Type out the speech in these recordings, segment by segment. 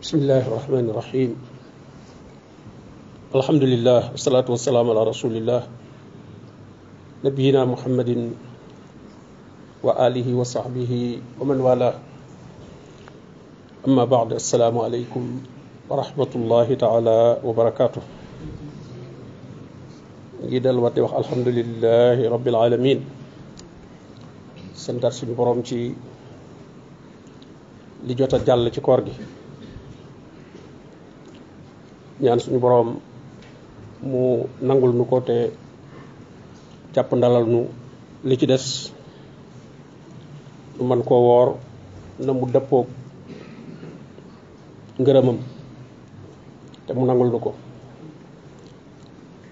بسم الله الرحمن الرحيم. الحمد لله والصلاة والسلام على رسول الله. نبينا محمد وآله وصحبه ومن والاه. أما بعد السلام عليكم ورحمة الله تعالى وبركاته. جدال واتي الحمد لله رب العالمين santaat suñu borom ci li ñaan suñu borom mu nangul nu ko te jàpp ndalal nu li ci des. Nu man koo woor na mu dëppoog ngërëmam te mu nangul nu ko.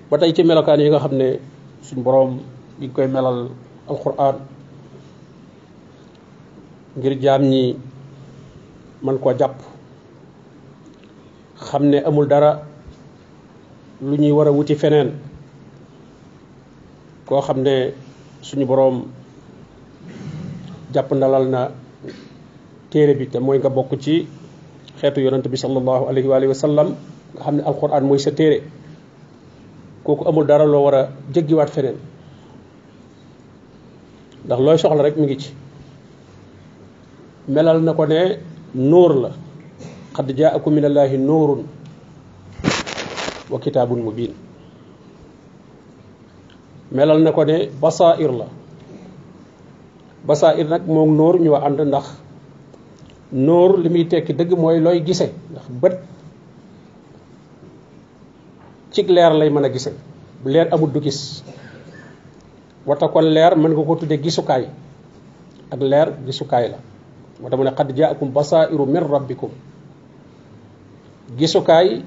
Ba tey ci melokaan yi nga suñu borom ngi koy melal alquran ngir jaam ñi man koo jàpp xam ne amul dara lu ñuy war a wuti feneen. Koo xam ne suñu boroom jàpp ndalal na téere bi te mooy nga bokk ci xeetu yonent bi sallallahu alayhi wa alihi sallam nga xam ne alquran mooy sa téere. Kooku amul dara loo war a jéggiwaat feneen. Ndax looy soxla rek mi ngi ci. Melal na ko ne nuur la qad jaakum min allahi nuurun wa kitaabun mubin melal na ko ne basair la. basair nag moom nuur ñu wa ànd ndax nuur li muy tekki dëgg mooy looy gise ndax bët cig leer lay mën a gise. bu leer amul du gis. wata kon leer mën nga ko tudde gisukaay. ak leer gisukaay la. moo ne qad jaakum basairu min rabbikum gisukaay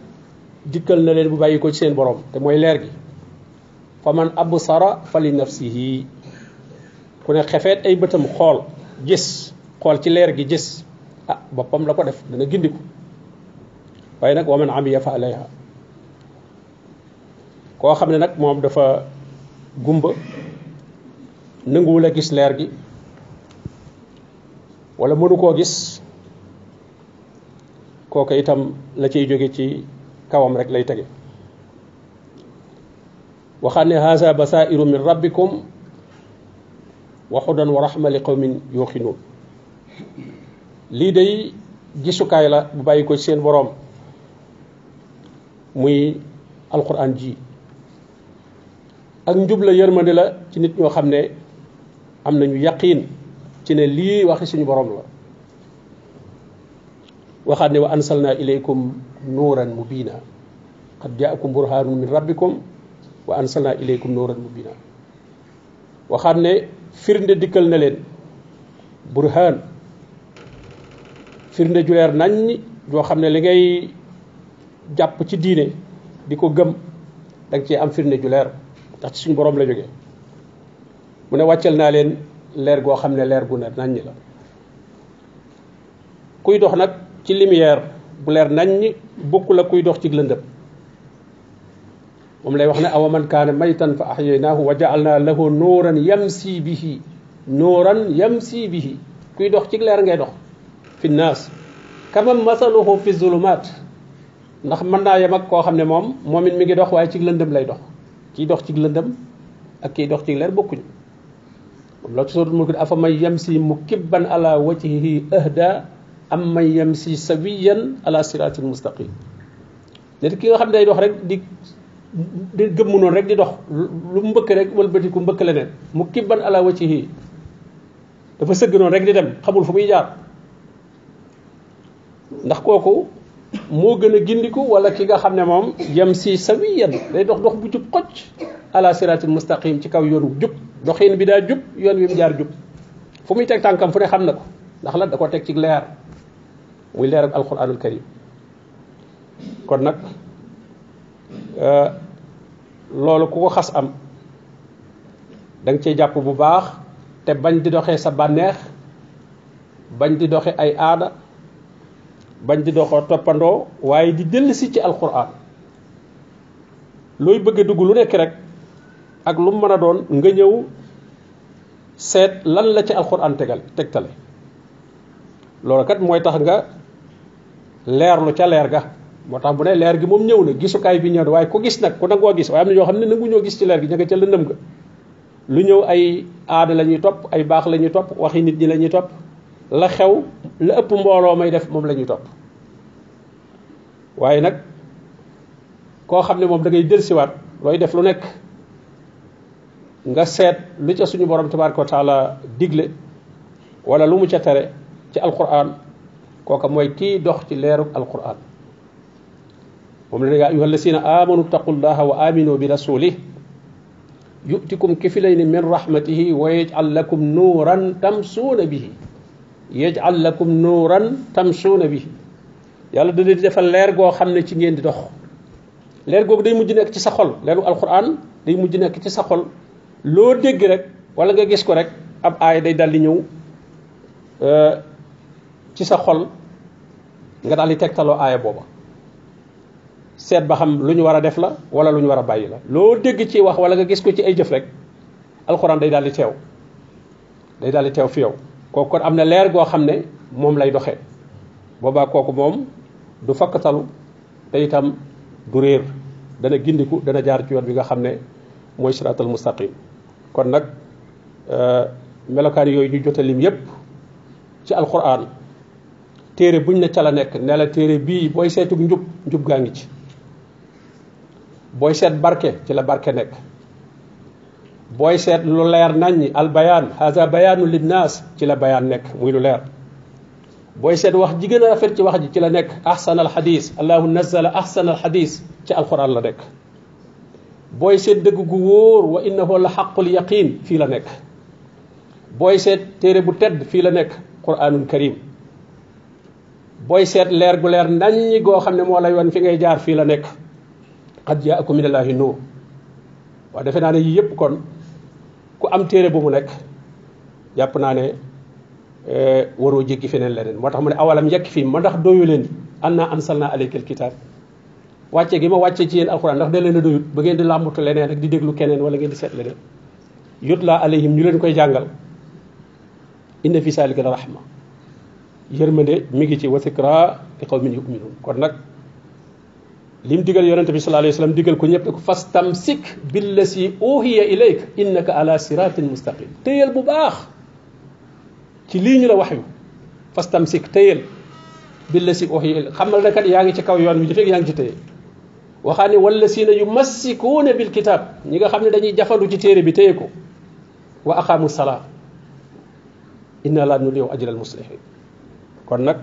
dikkal na leen bu bàyyi ko ci seen borom te mooy leer gi. Fa man fa li nafsihi. Ku ne xefeet ay bëtam xool gis xool ci leer gi gis ah boppam la ko def dana gindiku. Waaye nag wa amiya fa alayha. Koo xam ne nag moom dafa gumba nanguwul gis leer gi wala mënu koo gis kooka itam la ciy jóge ci kawam rek lay tege. Waxaat ne haza basairu min rabbikum wa hudan wa rahma li qawmin yuqinuun lii day gisukaay la bu bàyyi ko ci seen boroom muy alquran ji. Ak njub la yërmande la ci nit ñoo xam ne am nañu yaqiin ci ne lii waxi suñu borom la waxaat ne wa ansalna ilaykum nuuran mubina qad jaakum burhanun min rabbikum wa ansalna ilaykum nuuran mubina waxaat ne firnde dikkal na leen burhan firnde ju leer nañ joo xam ne li ngay jàpp ci diine di ko gëm cee am firnde ju leer ndax ci suñu borom la jógee mu ne wàccal naa leen leer goo xam leer gu ne naññ la kuy dox nag ci lumière bu leer naññ bokkul ak kuy dox ci lëndëm moom lay wax ne awa man kaana maytan fa ahyaynaahu wa ja'alna lahu nuuran yamsi bihi nuuran yamsi bihi kuy dox ci leer ngay dox fi naas kama masaluhu fi zulumaat ndax mën naa yem ak koo xam ne moom mi ngi dox waaye ci lëndëm lay dox kiy dox ci lëndëm ak kiy dox ci leer bokkuñu moom la ci suratul mulk afa man yamsi mukibban ala wajhihi ahda am man yamsi sawiyan ala siratin mustaqim. Nit ki nga xam day dox rek di di gëmm noonu rek di dox lu mbëkk rek wëlbatiku mbëkk leneen. Mukibban ala wajhihi. Dafa sëgg noonu rek di dem xamul fu muy jaar. Ndax kooku moo gën a gindiku wala ki nga xam ne moom sawiyan. Day dox dox bu jub ala siratin mustaqim ci kaw yoonu jub. Doxin bi daa jub yoon wi mu jaar jub. Fu muy teg tànkam fu ne xam ndax la da ko ci leer muy leer ak alquranul karim kon nag loolu ku ko xas am da nga cee jàpp bu baax te bañ di doxee sa bànneex bañ di doxe ay aada bañ di doxoo toppandoo waaye di dellusi ci alquran looy bëgg a dugg lu nekk rek ak lu mën a doon nga ñëw seet lan la ci alquran tegal tegtale loolu kat mooy tax nga leerlu ca leer ga. Moo tax bu ne leer gi moom ñëw na gisukaay bi ñëw na waaye ku gis nag ku nangoo gis waaye am ñoo xam ne nangu ñoo gis ci leer gi ña nga ca lëndëm ga. Lu ñëw ay aada la ñuy topp ay baax la ñuy topp waxi nit ñi la ñuy topp. La xew la ëpp mbooloo may def moom la ñuy topp. Waaye nag koo xam ne moom da ngay delsiwaat def lu nekk nga seet lu ca suñu borom tabaraka wa taala digle wala lu mu ca tere ci alquran koka moy ki dox ci leeru alquran mom la yaa ayuha allasina amanu taqullaha wa aminu bi rasulih يؤتكم كفلين من رحمته ويجعل لكم نورا تمشون به يجعل لكم نورا تمشون به يالا دا دي defal leer go xamne ci ngeen di dox leer gog day mujj nek ci sa xol leeru alquran day mujj nek ci sa xol lo deg rek wala nga gis ko rek ab ay day dal di ñew euh ci sa xol nga daldi tegtaloo aaya booba seet ba xam lu ñu war a def la wala lu ñu war a bàyyi la loo dégg ci wax wala nga gis ko ci ay jëf rek alxuraan day daldi teew day daldi teew fi yow kooku kon am na leer goo xam ne moom lay doxee boobaa kooku moom du fakkatalu te itam du réer dana gindiku dana jaar ci yoon bi nga xam ne mooy siraatal mustaqim kon nag melokaan yooyu ñu jotalim yépp ci alquran téere buñ ne ca la nekk ne la téere bii booy seetug njub njub gaa ngi ci booy seet barke ci la barke nekk booy seet lu leer naññi al bayaan haza bayaanu linnaas ci la bayaan nekk muy lu leer booy seet wax ji gën a rafet ci wax ji ci la nekk ahsan al xadis allahu nazala ahsan al xadis ci alquran la nekk booy seet dëgg gu wóor wa innahu la xaqul yaqin fii la nekk booy seet téere bu tedd fii la nekk quranul karim booy seet leer gu leer naññi goo xam ne moo lay wan fi ngay jaar fii la nekk qad jaakum min allahi nuur waaw defe naa ne yii yëpp kon ku am téere bu mu nekk jàpp naa ne waroo jéggi feneen leneen moo tax mu ne awalam yekk fii ma ndax doyu leen anna ansalna alayka alkitab wàcce gi ma wàcce ci yéen alquran ndax da leen a doyut ba ngeen di làmbatu leneen rek di déglu keneen wala ngeen di seet leneen yutla alayhim ñu leen koy jàngal inna fi salika rahma yërmande mi ngi ci wa zikra li qawmin yuminun kon nag lim digal yonente bi sallallahu alayhi wasallam digal ko ñëpp ne ko fastamsik billasi uhiya ilayk innaka ala siratin mustaqim téyal bu baax ci lii ñu la wax yu fastamsik téyal billasi uhiya ilayk xamal na kat yaa ngi ci kaw yoon wi dafeeg yaa ngi ci téye waxaa ne wala siina yu massikuuna bil kitab ñi nga xam ne dañuy jafandu ci téere bi téye ko wa aqaamu salaa inna laa nudii'u ajral muslihin kon nag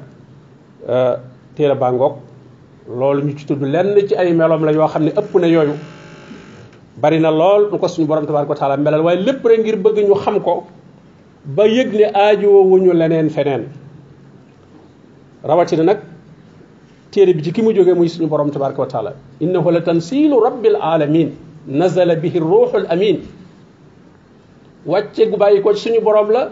téere baa ngoog loolu ñu ci tudd lenn ci ay meloom la yoo xam ne ëpp na yooyu bari na lool nu ko suñu borom tabaaraka wa taala melal waaye lépp rek ngir bëgg ñu xam ko ba yëg ne aajoo wuñu leneen feneen rawatina nag téere bi ci ki mu jógee muy suñu borom tabaraka wa taala innahu la tansilu rabbil alamin nazala bihi ruuxul amin wàcce gu bàyyi ko ci suñu borom la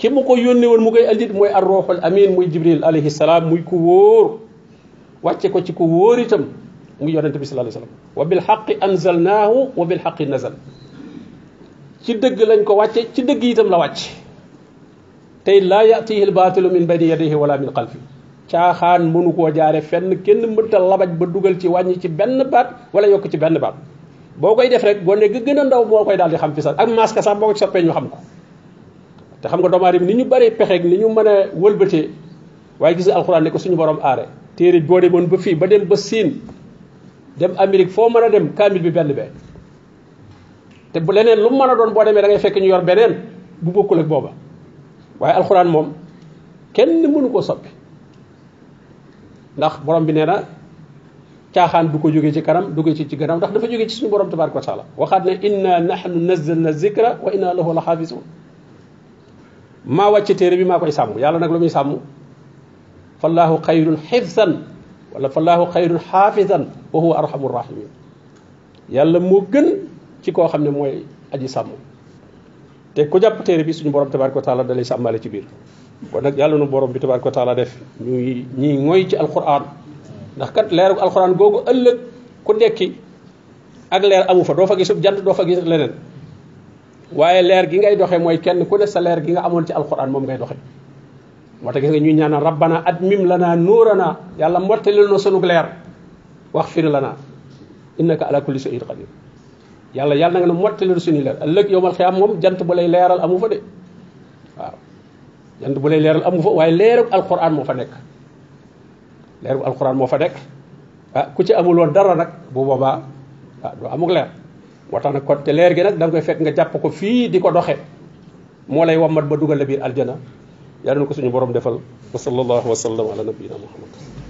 ki mu ko yónnee woon mu koy andit mooy ar ruuxul amin muy jibril alayhi salaam muy ku wóor wàcce ko ci ku wóor itam muy yonente bi sallallahu alayhi wasallam wa bil haqqi anzalnaahu wa bil haqqi nazal ci dëgg lañ ko wàcce ci dëgg itam la wàcc tey laa yatihi al baatilu min bayni yadayhi wala min xalfi caaxaan mënu koo jaare fenn kenn mënta labaj ba dugal ci wàññi ci benn baat wala yokk ci benn baat boo koy def rek gone ga gën a ndaw moo koy daal di xam fi sax ak masque sax boo ko soppee ñu xam ko te xam nga doomu aadama ni ñu bari pexeeg ni ñu mën a wëlbatee waaye gis nga alxuraan ne ko suñu borom aare téere boo demoon ba fii ba dem ba Siin dem Amérique foo mën a dem kaamil bi benn bee te bu leneen lu mu mën a doon boo demee da ngay fekk ñu yor beneen bu bokkul ak booba waaye alxuraan moom kenn mënu koo soppi ndax borom bi nee na caaxaan du ko jógee ci kanam du ko ci ci gannaaw ndax dafa jógee ci suñu borom tabaraka wa taala waxaat ne inna nahnu nazzalna zikra wa inna lahu la maa wàcce téere bi maa koy sàmm yàlla nag lu muy sàmm fallahu xayrun xifsan wala fallahu xayrun xaafisan wa huwa arhamu rahimin yàlla moo gën ci koo xam ne mooy aji sàmm te ku jàpp téere bi suñu borom tabaraka wa taala da lay sàmmale ci biir kon nag yàlla nu borom bi tabaraka wa taala def ñuy ñuy ngoy ci alquran ndax kat leeru alquran googu ëllëg ku dekki ak leer amu fa doo fa gisub jant doo fa gis leneen waaye leer gi ngay doxee mooy kenn ku ne sa leer gi nga amoon ci alquran moom ngay doxe moo tax gis nga ñaanal rabbana admim lana nuurana yàlla mottalil na sunu leer wax fir lana innaka ala kulli shay'in qadir. Yàlla yàlla na nga mottalil suñu leer. Ëllëg yowmal xiyaam moom jant bu lay leeral amu fa de. Waaw. Jant bu lay leeral amu fa waaye alquran moo fa nekk. Alquran moo fa nekk. Ah ku ci amul woon dara nag bu boobaa ah du amuk leer moo tax nag kon te leer gi nag da koy fekk nga jàpp ko fii di ko doxe. moo lay wammat ba dugal la biir aljana. Yàlla na ko suñu borom defal. Wa sallallahu wa sallam ala nabiyina muhammad.